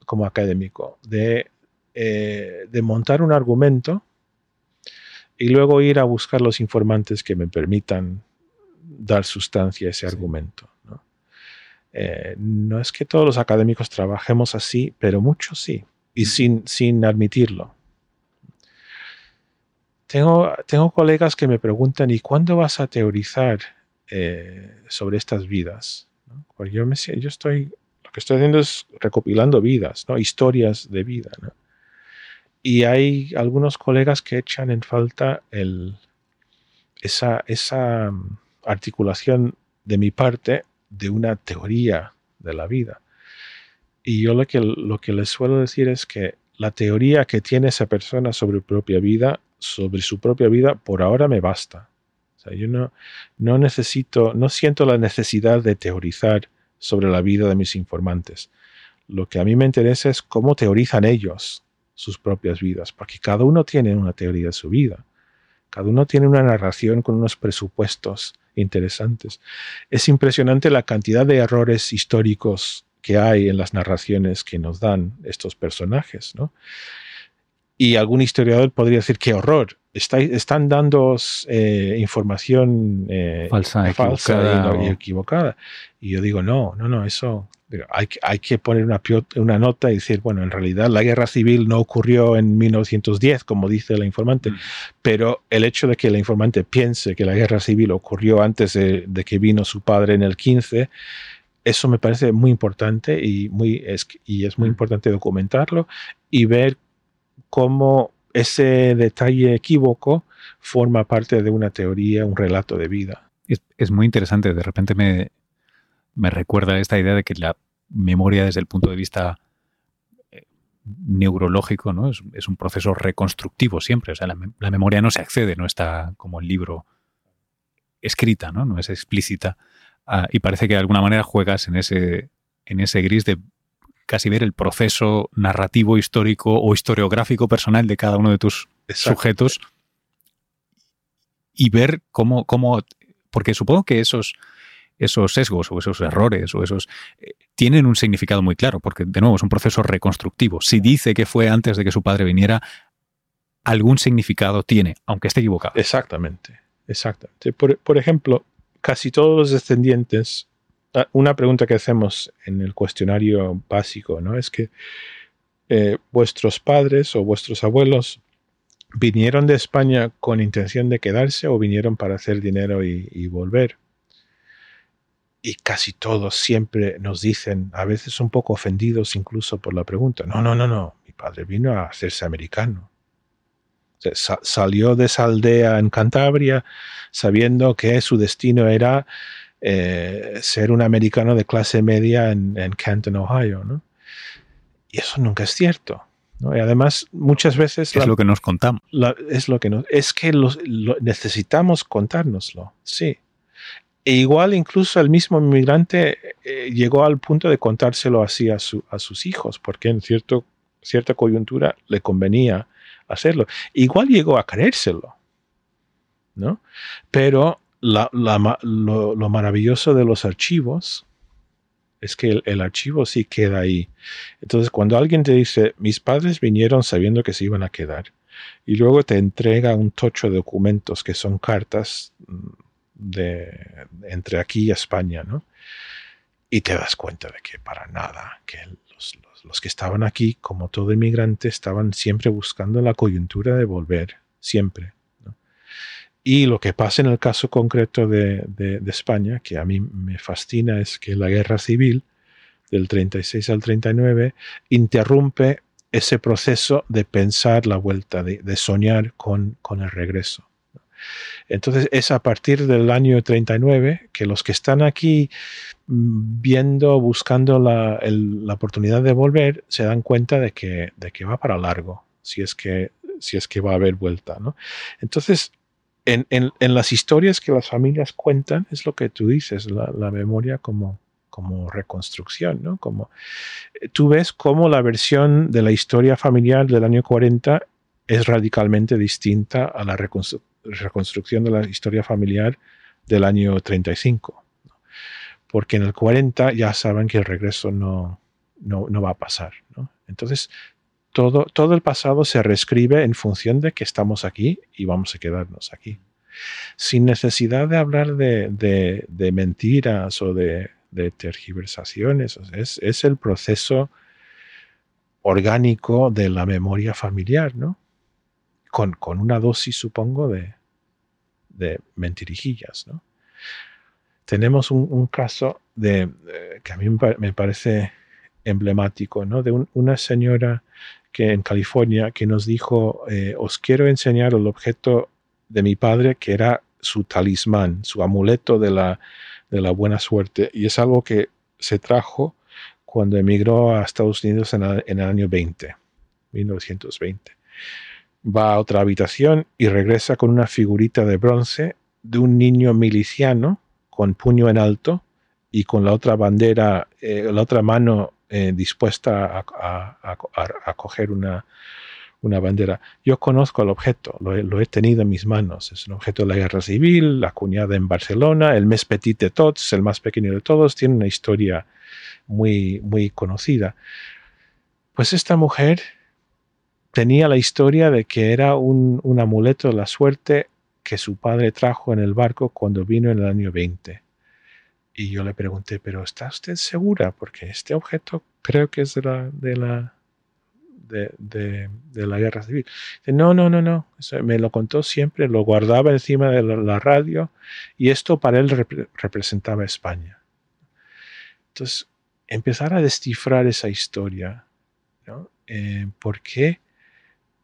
como académico de, eh, de montar un argumento y luego ir a buscar los informantes que me permitan dar sustancia a ese argumento. Eh, ¿no? es que todos los académicos trabajemos así, pero muchos sí, y sin, sin admitirlo. Tengo, tengo colegas que me preguntan, ¿y cuándo vas a teorizar eh, sobre estas vidas? Porque yo, me, yo estoy lo que estoy haciendo es recopilando vidas, ¿no? historias de vida. Y hay algunos colegas que echan en falta esa, esa mm, articulación de mi parte de una teoría de la vida. Y yo lo que, lo que les suelo decir es que la teoría que tiene esa persona sobre propia vida, sobre su propia vida, por ahora me basta. Yo no, no necesito, no siento la necesidad de teorizar sobre la vida de mis informantes. Lo que a mí me interesa es cómo teorizan ellos sus propias vidas, porque cada uno tiene una teoría de su vida. Cada uno tiene una narración con unos presupuestos interesantes. Es impresionante la cantidad de errores históricos que hay en las narraciones que nos dan estos personajes, ¿no? Y algún historiador podría decir, qué horror, están dando eh, información eh, falsa, y, equivocada. Y yo digo, no, no, no, eso hay, hay que poner una, una, nota y decir, bueno, en realidad la guerra civil no ocurrió en 1910, como dice la informante, mm. pero el hecho de que la informante piense que la guerra civil ocurrió antes de, de que vino su padre en el 15, eso me parece muy importante y, muy, es, y es muy mm. importante documentarlo y ver cómo ese detalle equívoco forma parte de una teoría, un relato de vida. Es, muy interesante, de repente me, recuerda esta idea de que la memoria desde el punto de vista eh, neurológico ¿no? Es, un proceso reconstructivo siempre. O sea, la, memoria no se accede, no está como el libro escrita, no, no es explícita. Ah, y parece que de alguna manera juegas en ese, en ese gris de casi ver el proceso narrativo, histórico o historiográfico personal de cada uno de tus sujetos y ver cómo, cómo, porque supongo que esos, esos sesgos o esos errores o esos eh, tienen un significado muy claro, porque de nuevo es un proceso reconstructivo. Si dice que fue antes de que su padre viniera, algún significado tiene, aunque esté equivocado. Exactamente, exactamente. Por, por ejemplo, casi todos los descendientes una pregunta que hacemos en el cuestionario básico, ¿no? Es que eh, vuestros padres o vuestros abuelos vinieron de España con intención de quedarse o vinieron para hacer dinero y, volver. y casi todos siempre nos dicen, a veces un poco ofendidos incluso por la pregunta, no, no, no, no, mi padre vino a hacerse americano. salió de esa aldea en Cantabria sabiendo que su destino era eh, ser un americano de clase media en, Canton, Ohio. ¿no? Y eso nunca es cierto. Y además, muchas veces... Es lo que nos contamos. es lo que es que necesitamos contárnoslo, sí. E igual incluso el mismo inmigrante eh, llegó al punto de contárselo así a, a sus hijos, porque en cierto, cierta coyuntura le convenía hacerlo. Igual llegó a creérselo, ¿no? Pero lo, maravilloso de los archivos es que el, archivo sí queda ahí. Entonces, cuando alguien te dice, mis padres vinieron sabiendo que se iban a quedar, y luego te entrega un tocho de documentos que son cartas mm, de, entre aquí y España, ¿no? Y te das cuenta de que para nada, que los, los, que estaban aquí, como todo inmigrante, estaban siempre buscando la coyuntura de volver, siempre. Y lo que pasa en el caso concreto de, España, que a mí me fascina, es que la guerra civil del 36 al 39 interrumpe ese proceso de pensar la vuelta, de, soñar con, el regreso. Entonces es a partir del año 39 que los que están aquí mm, viendo, buscando la, oportunidad de volver, se dan cuenta de que, va para largo, si es que, va a haber vuelta. Entonces, en, las historias que las familias cuentan, es lo que tú dices, la, memoria como, reconstrucción, ¿no? Como, eh, tú ves cómo la versión de la historia familiar del año 40 es radicalmente distinta a la reconstrucción de la historia familiar del año 35. Porque en el 40 ya saben que el regreso no, no, va a pasar. Entonces, todo, todo el pasado se reescribe en función de que estamos aquí y vamos a quedarnos aquí. Sin necesidad de hablar de, de, mentiras o de, de tergiversaciones. es, es, el proceso orgánico de la memoria familiar, ¿no? Con, con una dosis, supongo, de, de mentirijillas. ¿no? Tenemos un, caso de, que a mí me parece emblemático, ¿no? de una señora que en California que nos dijo, eh, os quiero enseñar el objeto de mi padre que era su talismán, su amuleto de la, de la buena suerte. Y es algo que se trajo cuando emigró a Estados Unidos en, el año 20, 1920 va a otra habitación y regresa con una figurita de bronce de un niño miliciano con puño en alto y con la otra bandera, eh, la otra mano eh, dispuesta a, coger una, una, bandera. Yo conozco el objeto, lo he, tenido en mis manos. Es un objeto de la guerra civil, acuñada en Barcelona, el mes petit de tots, el más pequeño de todos, tiene una historia muy, muy conocida. Pues esta mujer tenía la historia de que era un, amuleto de la suerte que su padre trajo en el barco cuando vino en el año 20. Y yo le pregunté, pero ¿está usted segura? Porque este objeto creo que es de la, de la, de, la guerra civil. no, no, no, no. me lo contó siempre, lo guardaba encima de la, radio y esto para él representaba España. Entonces, empezar a descifrar esa historia. ¿no? Eh, ¿Por qué?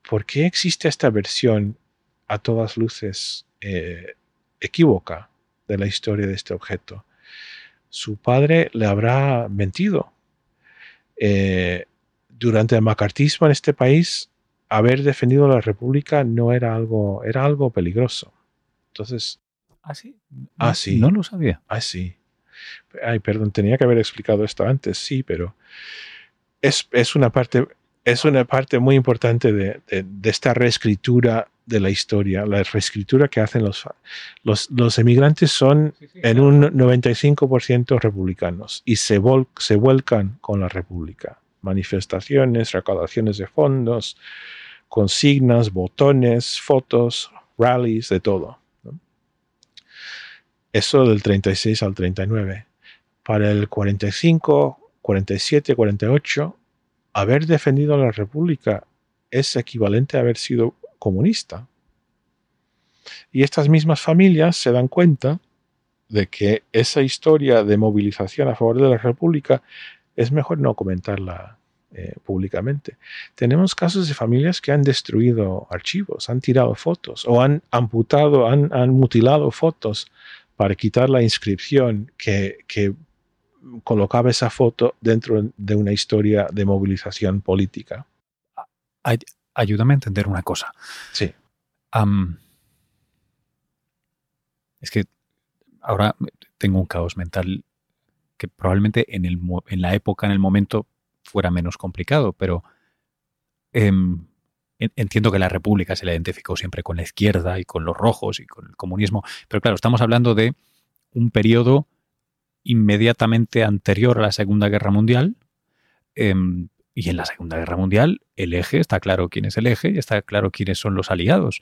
¿por qué existe esta versión a todas luces eh, equívoca de la historia de este objeto? Su padre le habrá mentido. Eh, durante el macartismo en este país, haber defendido la república no era algo, era algo peligroso. Entonces. ¿Ah, sí? Ah, sí. No lo sabía. Ah, sí. Ay, perdón, tenía que haber explicado esto antes, sí, pero es, es una parte es una parte muy importante de, esta reescritura de la historia, la reescritura que hacen los, los, emigrantes son en un 95% republicanos y se, se vuelcan con la república. Manifestaciones, recaudaciones de fondos, consignas, botones, fotos, rallies, de todo. Eso del 36 al 39. Para el 45, 47, 48 haber defendido a la República es equivalente a haber sido comunista. Y estas mismas familias se dan cuenta de que esa historia de movilización a favor de la República es mejor no comentarla eh, públicamente. Tenemos casos de familias que han destruido archivos, han tirado fotos o han amputado, han, mutilado fotos para quitar la inscripción que, colocaba esa foto dentro de una historia de movilización política. ayúdame a entender una cosa. Sí. es que ahora tengo un caos mental que probablemente en, el, en la época, en el momento, fuera menos complicado, pero em, entiendo que la República se la identificó siempre con la izquierda y con los rojos y con el comunismo, pero claro, estamos hablando de un periodo inmediatamente anterior a la Segunda Guerra Mundial. Em, y en la Segunda Guerra Mundial el eje, está claro quién es el eje y está claro quiénes son los aliados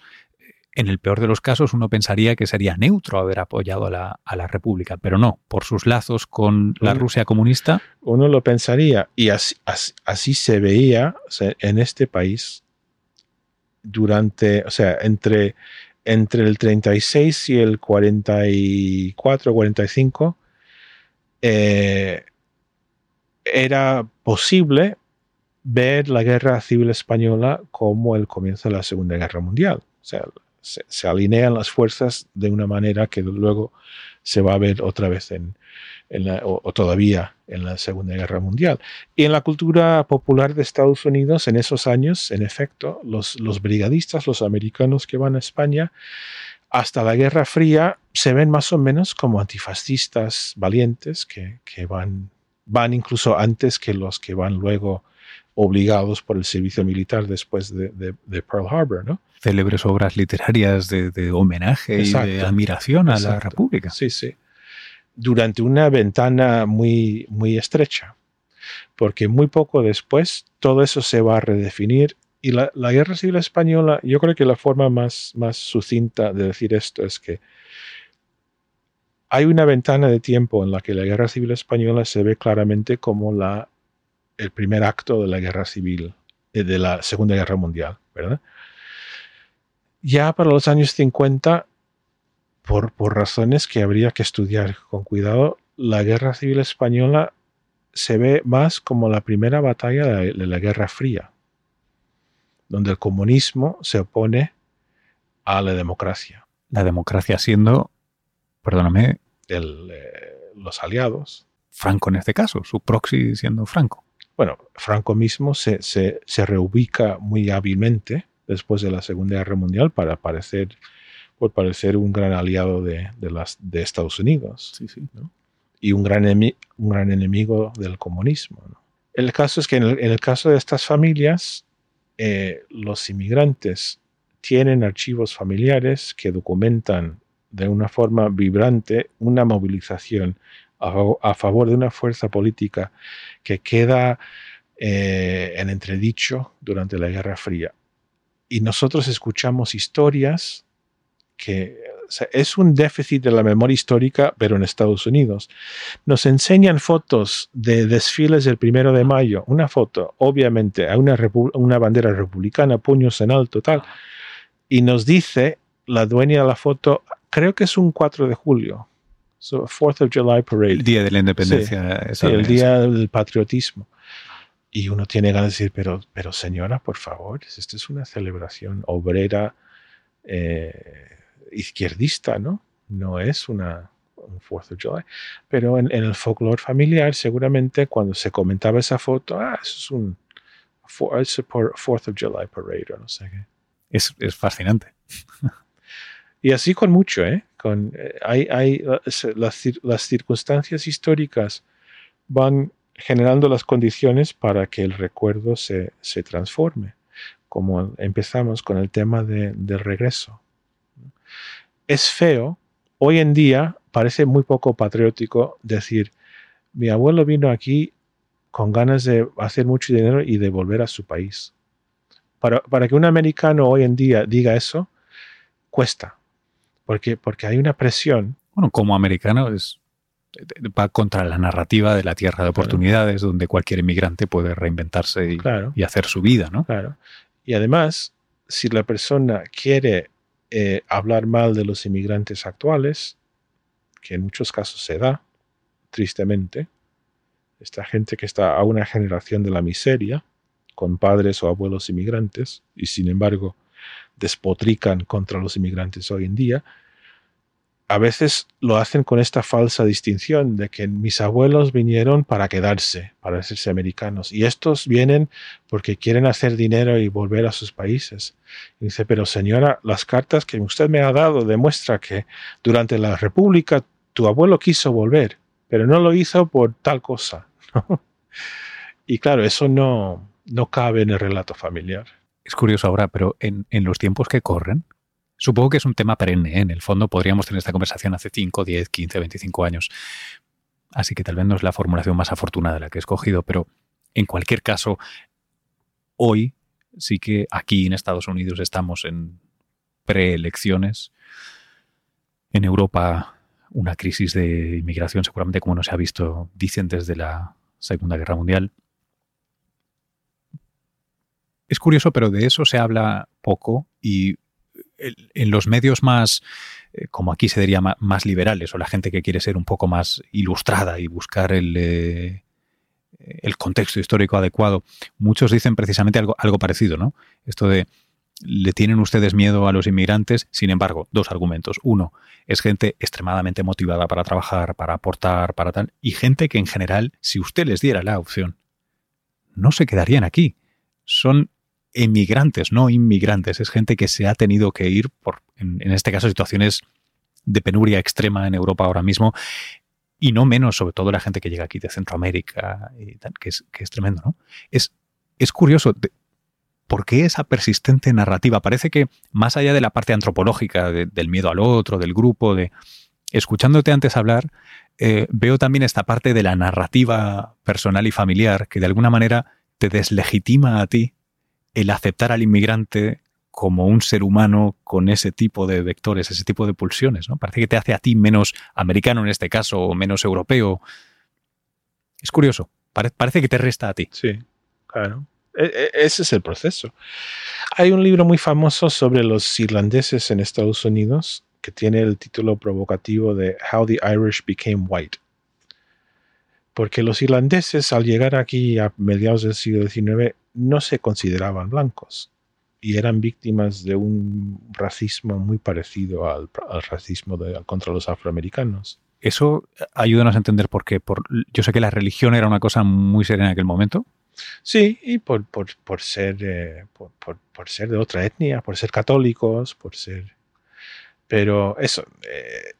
en el peor de los casos uno pensaría que sería neutro haber apoyado a la, República, pero no, por sus lazos con la Rusia comunista. Uno lo pensaría y así, así, se veía en este país durante, o sea, entre, entre el 36 y el 44, 45, eh, era posible ver la guerra civil española como el comienzo de la Segunda Guerra Mundial. O sea, se, alinean las fuerzas de una manera que luego se va a ver otra vez en, o, todavía en la Segunda Guerra Mundial. Y en la cultura popular de Estados Unidos, en esos años, en efecto, los, los brigadistas, los americanos que van a España, hasta la Guerra Fría se ven más o menos como antifascistas valientes que, que van, van incluso antes que los que van luego obligados por el servicio militar después de, Pearl Harbor, ¿no? Célebres obras literarias de, homenaje y de admiración a la República. Sí, sí. Durante una ventana muy, muy estrecha, porque muy poco después todo eso se va a redefinir y la, Guerra Civil Española, yo creo que la forma más, más sucinta de decir esto es que hay una ventana de tiempo en la que la Guerra Civil Española se ve claramente como la el primer acto de la guerra civil, eh, de la Segunda Guerra Mundial, ¿verdad? Ya para los años 50, por, por razones que habría que estudiar con cuidado, la guerra civil española se ve más como la primera batalla de la, Guerra Fría, donde el comunismo se opone a la democracia. La democracia siendo, perdóname, eh, los aliados. Franco en este caso, su proxy siendo Franco. Bueno, Franco mismo se, reubica muy hábilmente después de la Segunda Guerra Mundial para parecer, por parecer un gran aliado de, las, de Estados Unidos y un gran, un gran enemigo del comunismo. El caso es que en el, caso de estas familias, eh, los inmigrantes tienen archivos familiares que documentan de una forma vibrante una movilización a, favor de una fuerza política que queda eh, en entredicho durante la Guerra Fría. Y nosotros escuchamos historias que es un déficit de la memoria histórica, pero en Estados Unidos. Nos enseñan fotos de desfiles del primero de mayo, una foto, obviamente, a una, una bandera republicana, puños en alto, tal, y nos dice la dueña de la foto, creo que es un 4 de julio, So, Fourth of July Parade. El día de la independencia. Sí, el día del patriotismo. Y uno tiene ganas de decir, pero, pero señora, por favor, esta es una celebración obrera eh, izquierdista, ¿no? No es una, un Fourth of July. Pero en, el folclore familiar, seguramente cuando se comentaba esa foto, ah, eso es un Fourth of July Parade o no sé qué. Es, es fascinante. Y así con mucho, ¿eh? Con, eh, hay, hay las, las, circunstancias históricas van generando las condiciones para que el recuerdo se, se transforme, como empezamos con el tema de, del regreso. Es feo, hoy en día parece muy poco patriótico decir, mi abuelo vino aquí con ganas de hacer mucho dinero y de volver a su país. Para, para que un americano hoy en día diga eso, cuesta porque, porque hay una presión. Bueno, como americano es va contra la narrativa de la tierra de oportunidades, donde cualquier inmigrante puede reinventarse y, y, hacer su vida, ¿no? Claro. Y además, si la persona quiere eh, hablar mal de los inmigrantes actuales, porque en muchos casos se da, tristemente, esta gente que está a una generación de la miseria, con padres o abuelos inmigrantes, y sin embargo despotrican contra los inmigrantes hoy en día, a veces lo hacen con esta falsa distinción de que mis abuelos vinieron para quedarse, para hacerse americanos, y estos vienen porque quieren hacer dinero y volver a sus países. Y dice, pero señora, las cartas que usted me ha dado demuestra que durante la República tu abuelo quiso volver, pero no lo hizo por tal cosa. y claro, eso no, no cabe en el relato familiar. Es curioso ahora, pero en, en los tiempos que corren, Supongo que es un tema perenne. ¿eh? En el fondo podríamos tener esta conversación hace 5, 10, 15, 25 años. Así que tal vez no es la formulación más afortunada la que he escogido, pero en cualquier caso, hoy sí que aquí en Estados Unidos estamos en preelecciones. En Europa una crisis de inmigración seguramente como no se ha visto, dicen desde la Segunda Guerra Mundial. Es curioso, pero de eso se habla poco y en los medios más, eh, como aquí se diría, más liberales, o la gente que quiere ser un poco más ilustrada y buscar el, eh, el contexto histórico adecuado, muchos dicen precisamente algo, algo parecido, ¿no? Esto de le tienen ustedes miedo a los inmigrantes, sin embargo, dos argumentos. Uno, es gente extremadamente motivada para trabajar, para aportar, para tal, y gente que en general, si usted les diera la opción, no se quedarían aquí. Son emigrantes, no inmigrantes. Es gente que se ha tenido que ir por, en, este caso, situaciones de penuria extrema en Europa ahora mismo. Y no menos, sobre todo la gente que llega aquí de Centroamérica, y que, es, que es tremendo, ¿no? Es, es curioso. ¿Por qué esa persistente narrativa? Parece que más allá de la parte antropológica, del miedo al otro, del grupo, de escuchándote antes hablar, eh, veo también esta parte de la narrativa personal y familiar que de alguna manera te deslegitima a ti el aceptar al inmigrante como un ser humano con ese tipo de vectores, ese tipo de pulsiones, ¿no? Parece que te hace a ti menos americano en este caso, o menos europeo. Es curioso. parece que te resta a ti. Sí, claro. E, e, ese es el proceso. Hay un libro muy famoso sobre los irlandeses en Estados Unidos que tiene el título provocativo de How the Irish Became White. Porque los irlandeses al llegar aquí a mediados del siglo XIX no se consideraban blancos y eran víctimas de un racismo muy parecido al, racismo contra los afroamericanos. Eso ayúdanos a entender por qué. Por, yo sé que la religión era una cosa muy seria en aquel momento. Sí, y por, ser, eh, por, ser de otra etnia, por ser católicos, por ser... Pero eso, eh,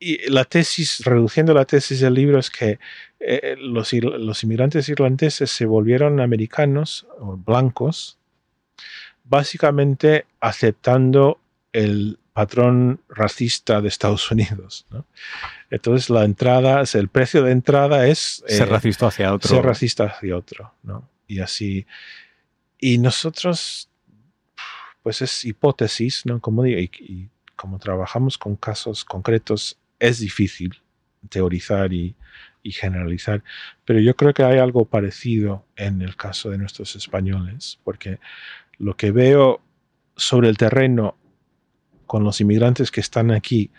y la tesis, reduciendo la tesis del libro, es que eh, los, los, inmigrantes irlandeses se volvieron americanos o blancos, básicamente aceptando el patrón racista de Estados Unidos. Entonces la entrada, el precio de entrada es ser eh, racista hacia otro. Ser racista hacia otro. ¿no? Y así. Y nosotros, pues es hipótesis, ¿no? Como digo, y como trabajamos con casos concretos es difícil teorizar y, generalizar, pero yo creo que hay algo parecido en el caso de nuestros españoles, porque lo que veo sobre el terreno con los inmigrantes que están aquí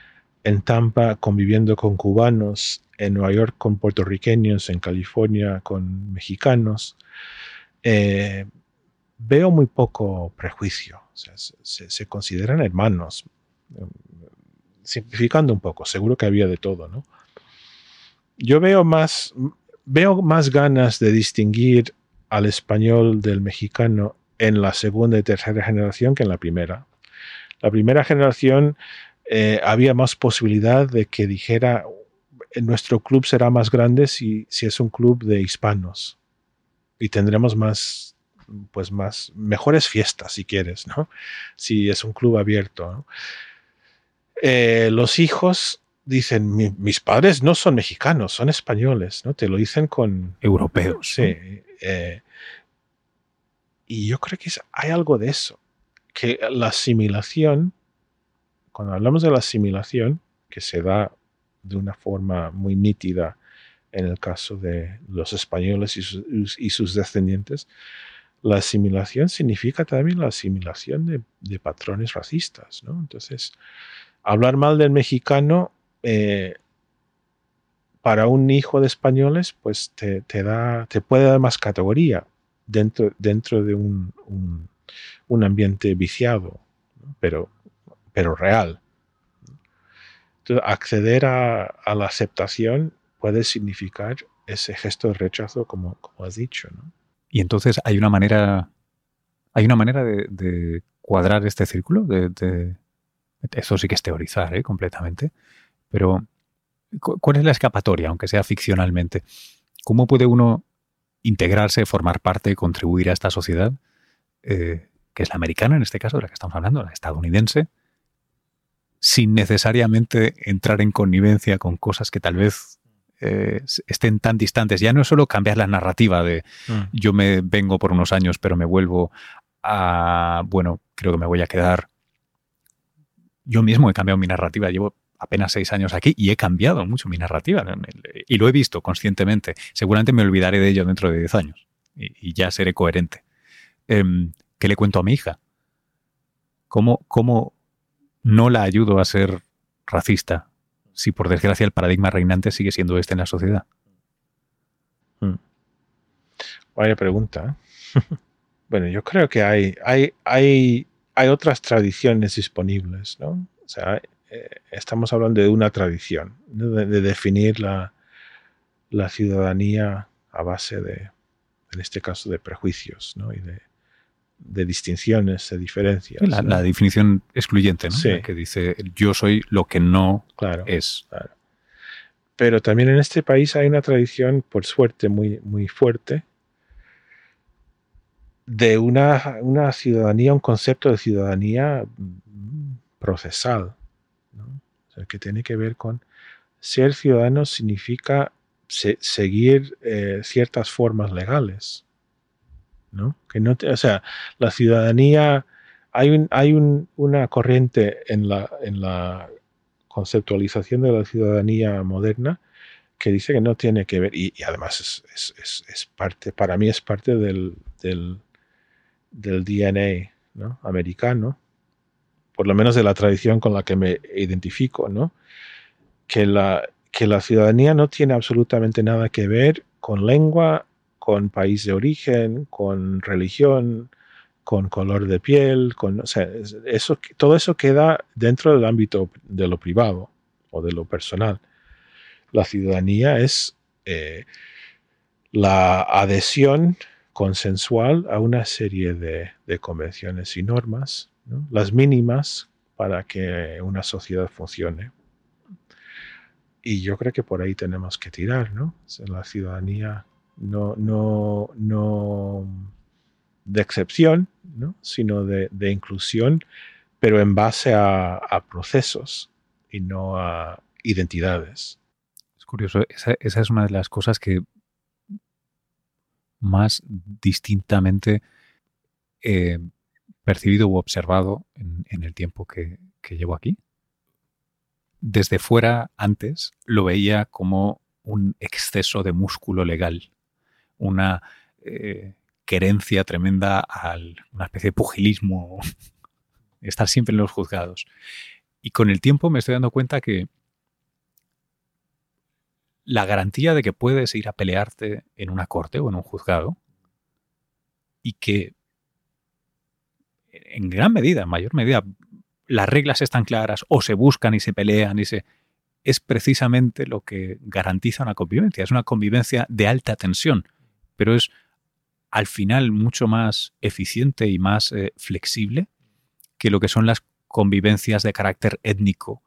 en Tampa conviviendo con cubanos, en Nueva York con puertorriqueños, en California con mexicanos, eh, veo muy poco prejuicio. se, consideran hermanos simplificando un poco, seguro que había de todo, ¿no? Yo veo más, veo más ganas de distinguir al español del mexicano en la segunda y tercera generación que en la primera. La primera generación eh, había más posibilidad de que dijera nuestro club será más grande si, si es un club de hispanos y tendremos más pues más mejores fiestas si quieres, ¿no? Si es un club abierto. ¿no? Eh, los hijos dicen, mis padres no son mexicanos, son españoles, ¿no? Te lo dicen con... Europeos. Sí. Eh, y yo creo que hay algo de eso, que la asimilación, cuando hablamos de la asimilación, que se da de una forma muy nítida en el caso de los españoles y sus, descendientes, la asimilación significa también la asimilación de, de patrones racistas, ¿no? Entonces, hablar mal del mexicano eh, para un hijo de españoles, pues te, da, te puede dar más categoría dentro, dentro de un, un, ambiente viciado, pero, pero real. Acceder a, a, la aceptación puede significar ese gesto de rechazo, como, como has dicho. ¿no? Y entonces hay una manera, hay una manera de, cuadrar este círculo, de, eso sí que es teorizar ¿eh? completamente, pero ¿cuál es la escapatoria, aunque sea ficcionalmente? ¿Cómo puede uno integrarse, formar parte, contribuir a esta sociedad, eh, que es la americana en este caso, de la que estamos hablando, la estadounidense, sin necesariamente entrar en connivencia con cosas que tal vez eh, estén tan distantes. Ya no es solo cambiar la narrativa de mm. yo me vengo por unos años, pero me vuelvo a, bueno, creo que me voy a quedar. Yo mismo he cambiado mi narrativa, llevo apenas seis años aquí y he cambiado mucho mi narrativa y lo he visto conscientemente. Seguramente me olvidaré de ello dentro de diez años y, ya seré coherente. Em, ¿Qué le cuento a mi hija? ¿Cómo, ¿Cómo no la ayudo a ser racista si por desgracia el paradigma reinante sigue siendo este en la sociedad? Hmm. Vaya pregunta. ¿eh? bueno, yo creo que hay, hay, hay, hay otras tradiciones disponibles, ¿no? O sea, eh, estamos hablando de una tradición, de, definir la, la, ciudadanía a base de, en este caso, de prejuicios, ¿no? Y de, de distinciones, de diferencias. La, definición excluyente, ¿no? que dice yo soy lo que no es. Pero también en este país hay una tradición, por suerte, muy, muy fuerte de una, una ciudadanía, un concepto de ciudadanía procesal, que tiene que ver con ser ciudadano significa seguir eh, ciertas formas legales. ¿no? Que no o sea, la ciudadanía, hay, un, hay una corriente en la, en la conceptualización de la ciudadanía moderna que dice que no tiene que ver, y, además es, parte, para mí es parte del, DNA ¿no? americano, por lo menos de la tradición con la que me identifico, ¿no? que, la, que la ciudadanía no tiene absolutamente nada que ver con lengua, con país de origen, con religión, con color de piel, con, eso, todo eso queda dentro del ámbito de lo privado o de lo personal. La ciudadanía es eh, la adhesión consensual a una serie de, convenciones y normas, las mínimas para que una sociedad funcione. Y yo creo que por ahí tenemos que tirar, ¿no? La ciudadanía no, no, no de excepción, sino de, inclusión, pero en base a, procesos y no a identidades. Es curioso, esa, es una de las cosas que más distintamente he percibido u observado en, el tiempo que, llevo aquí. Desde fuera, antes, lo veía como un exceso de músculo legal una eh, querencia tremenda a una especie de pugilismo, estar siempre en los juzgados. Y con el tiempo me estoy dando cuenta que la garantía de que puedes ir a pelearte en una corte o en un juzgado y que en gran medida, en mayor medida, las reglas están claras o se buscan y se pelean y se es precisamente lo que garantiza una convivencia. Es una convivencia de alta tensión pero es al final mucho más eficiente y más eh, flexible que lo que son las convivencias de carácter étnico,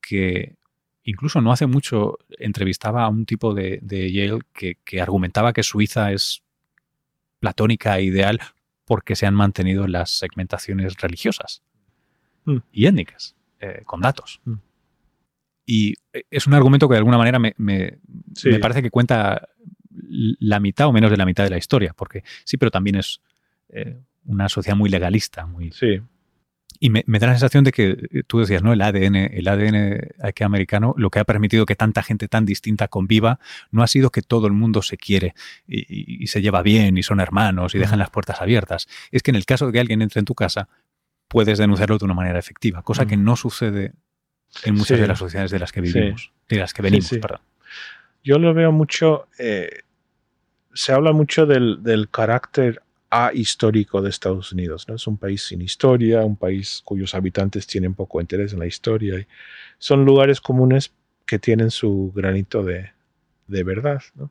que incluso no hace mucho entrevistaba a un tipo de, Yale que, argumentaba que Suiza es platónica e ideal porque se han mantenido las segmentaciones religiosas mm. y étnicas, eh, con datos. Mm. Y eh, es un argumento que de alguna manera me, me parece que cuenta la mitad o menos de la mitad de la historia, porque sí, pero también es eh, una sociedad muy legalista, muy... Sí. Y me, da la sensación de que eh, tú decías, ¿no? El ADN, el ADN aquí americano, lo que ha permitido que tanta gente tan distinta conviva, no ha sido que todo el mundo se quiere y, se lleva bien y son hermanos y dejan las puertas abiertas. Es que en el caso de que alguien entre en tu casa, puedes denunciarlo de una manera efectiva, cosa que no sucede en muchas de las sociedades de las que vivimos, de las que venimos, perdón. Yo lo veo mucho, eh, se habla mucho del, del carácter ahistórico de Estados Unidos. ¿no? Es un país sin historia, un país cuyos habitantes tienen poco interés en la historia. Son lugares comunes que tienen su granito de, de verdad. ¿no?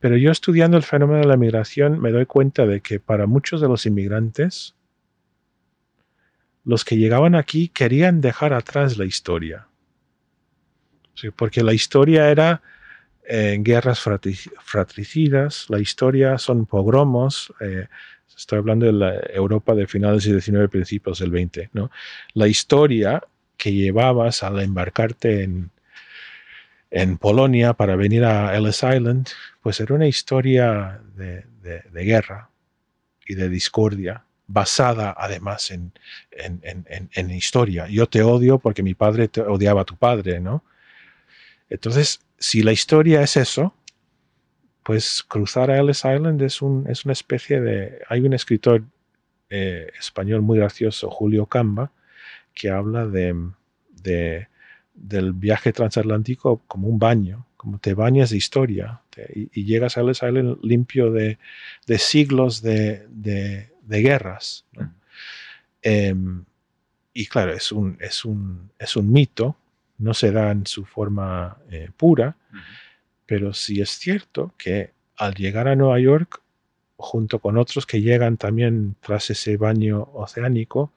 Pero yo estudiando el fenómeno de la migración me doy cuenta de que para muchos de los inmigrantes, los que llegaban aquí querían dejar atrás la historia. porque la historia era en guerras fratricidas, la historia son pogromos, eh, estoy hablando de la Europa de finales del 19 principios del 20, ¿no? La historia que llevabas al embarcarte en, en Polonia para venir a Ellis Island, pues era una historia de, de, guerra y de discordia, basada además en, en, en, en, historia. Yo te odio porque mi padre te odiaba a tu padre, ¿no? Entonces, si la historia es eso, pues cruzar a Ellis Island es, un, es una especie de... Hay un escritor eh, español muy gracioso, Julio Camba, que habla de, de, del viaje transatlántico como un baño, como te bañas de historia y, llegas a Ellis Island limpio de, de siglos de, de guerras. Em, y claro, es un, es, un, es un mito no se da en su forma eh, pura, pero sí es cierto que al llegar a Nueva York, junto con otros que llegan también tras ese baño oceánico,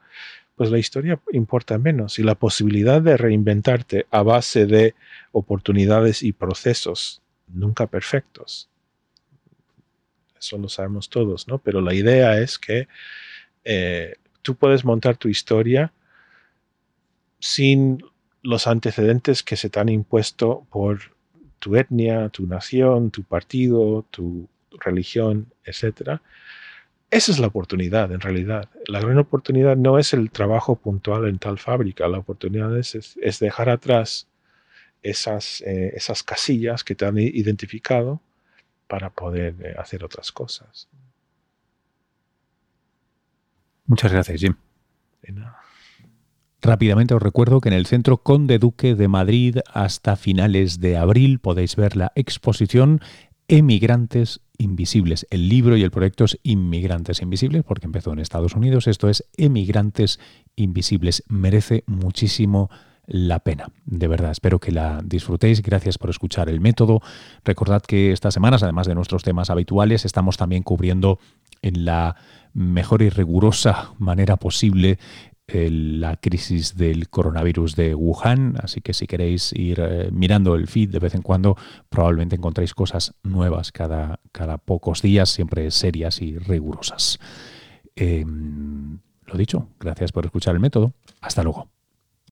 pues la historia importa menos y la posibilidad de reinventarte a base de oportunidades y procesos nunca perfectos. Eso lo sabemos todos, ¿no? Pero la idea es que eh, tú puedes montar tu historia sin los antecedentes que se te han impuesto por tu etnia, tu nación, tu partido, tu religión, etc. Esa es la oportunidad, en realidad. La gran oportunidad no es el trabajo puntual en tal fábrica, la oportunidad es, dejar atrás esas, eh, esas casillas que te han identificado para poder eh, hacer otras cosas. Muchas gracias, Jim. Rápidamente os recuerdo que en el Centro Conde Duque de Madrid hasta finales de abril podéis ver la exposición Emigrantes Invisibles. El libro y el proyecto es Inmigrantes Invisibles porque empezó en Estados Unidos. Esto es Emigrantes Invisibles. Merece muchísimo la pena. De verdad, espero que la disfrutéis. Gracias por escuchar el método. Recordad que estas semanas, además de nuestros temas habituales, estamos también cubriendo en la mejor y rigurosa manera posible la crisis del coronavirus de Wuhan, así que si queréis ir eh, mirando el feed de vez en cuando, probablemente encontréis cosas nuevas cada, cada pocos días, siempre serias y rigurosas. Em, lo dicho, gracias por escuchar el método. Hasta luego.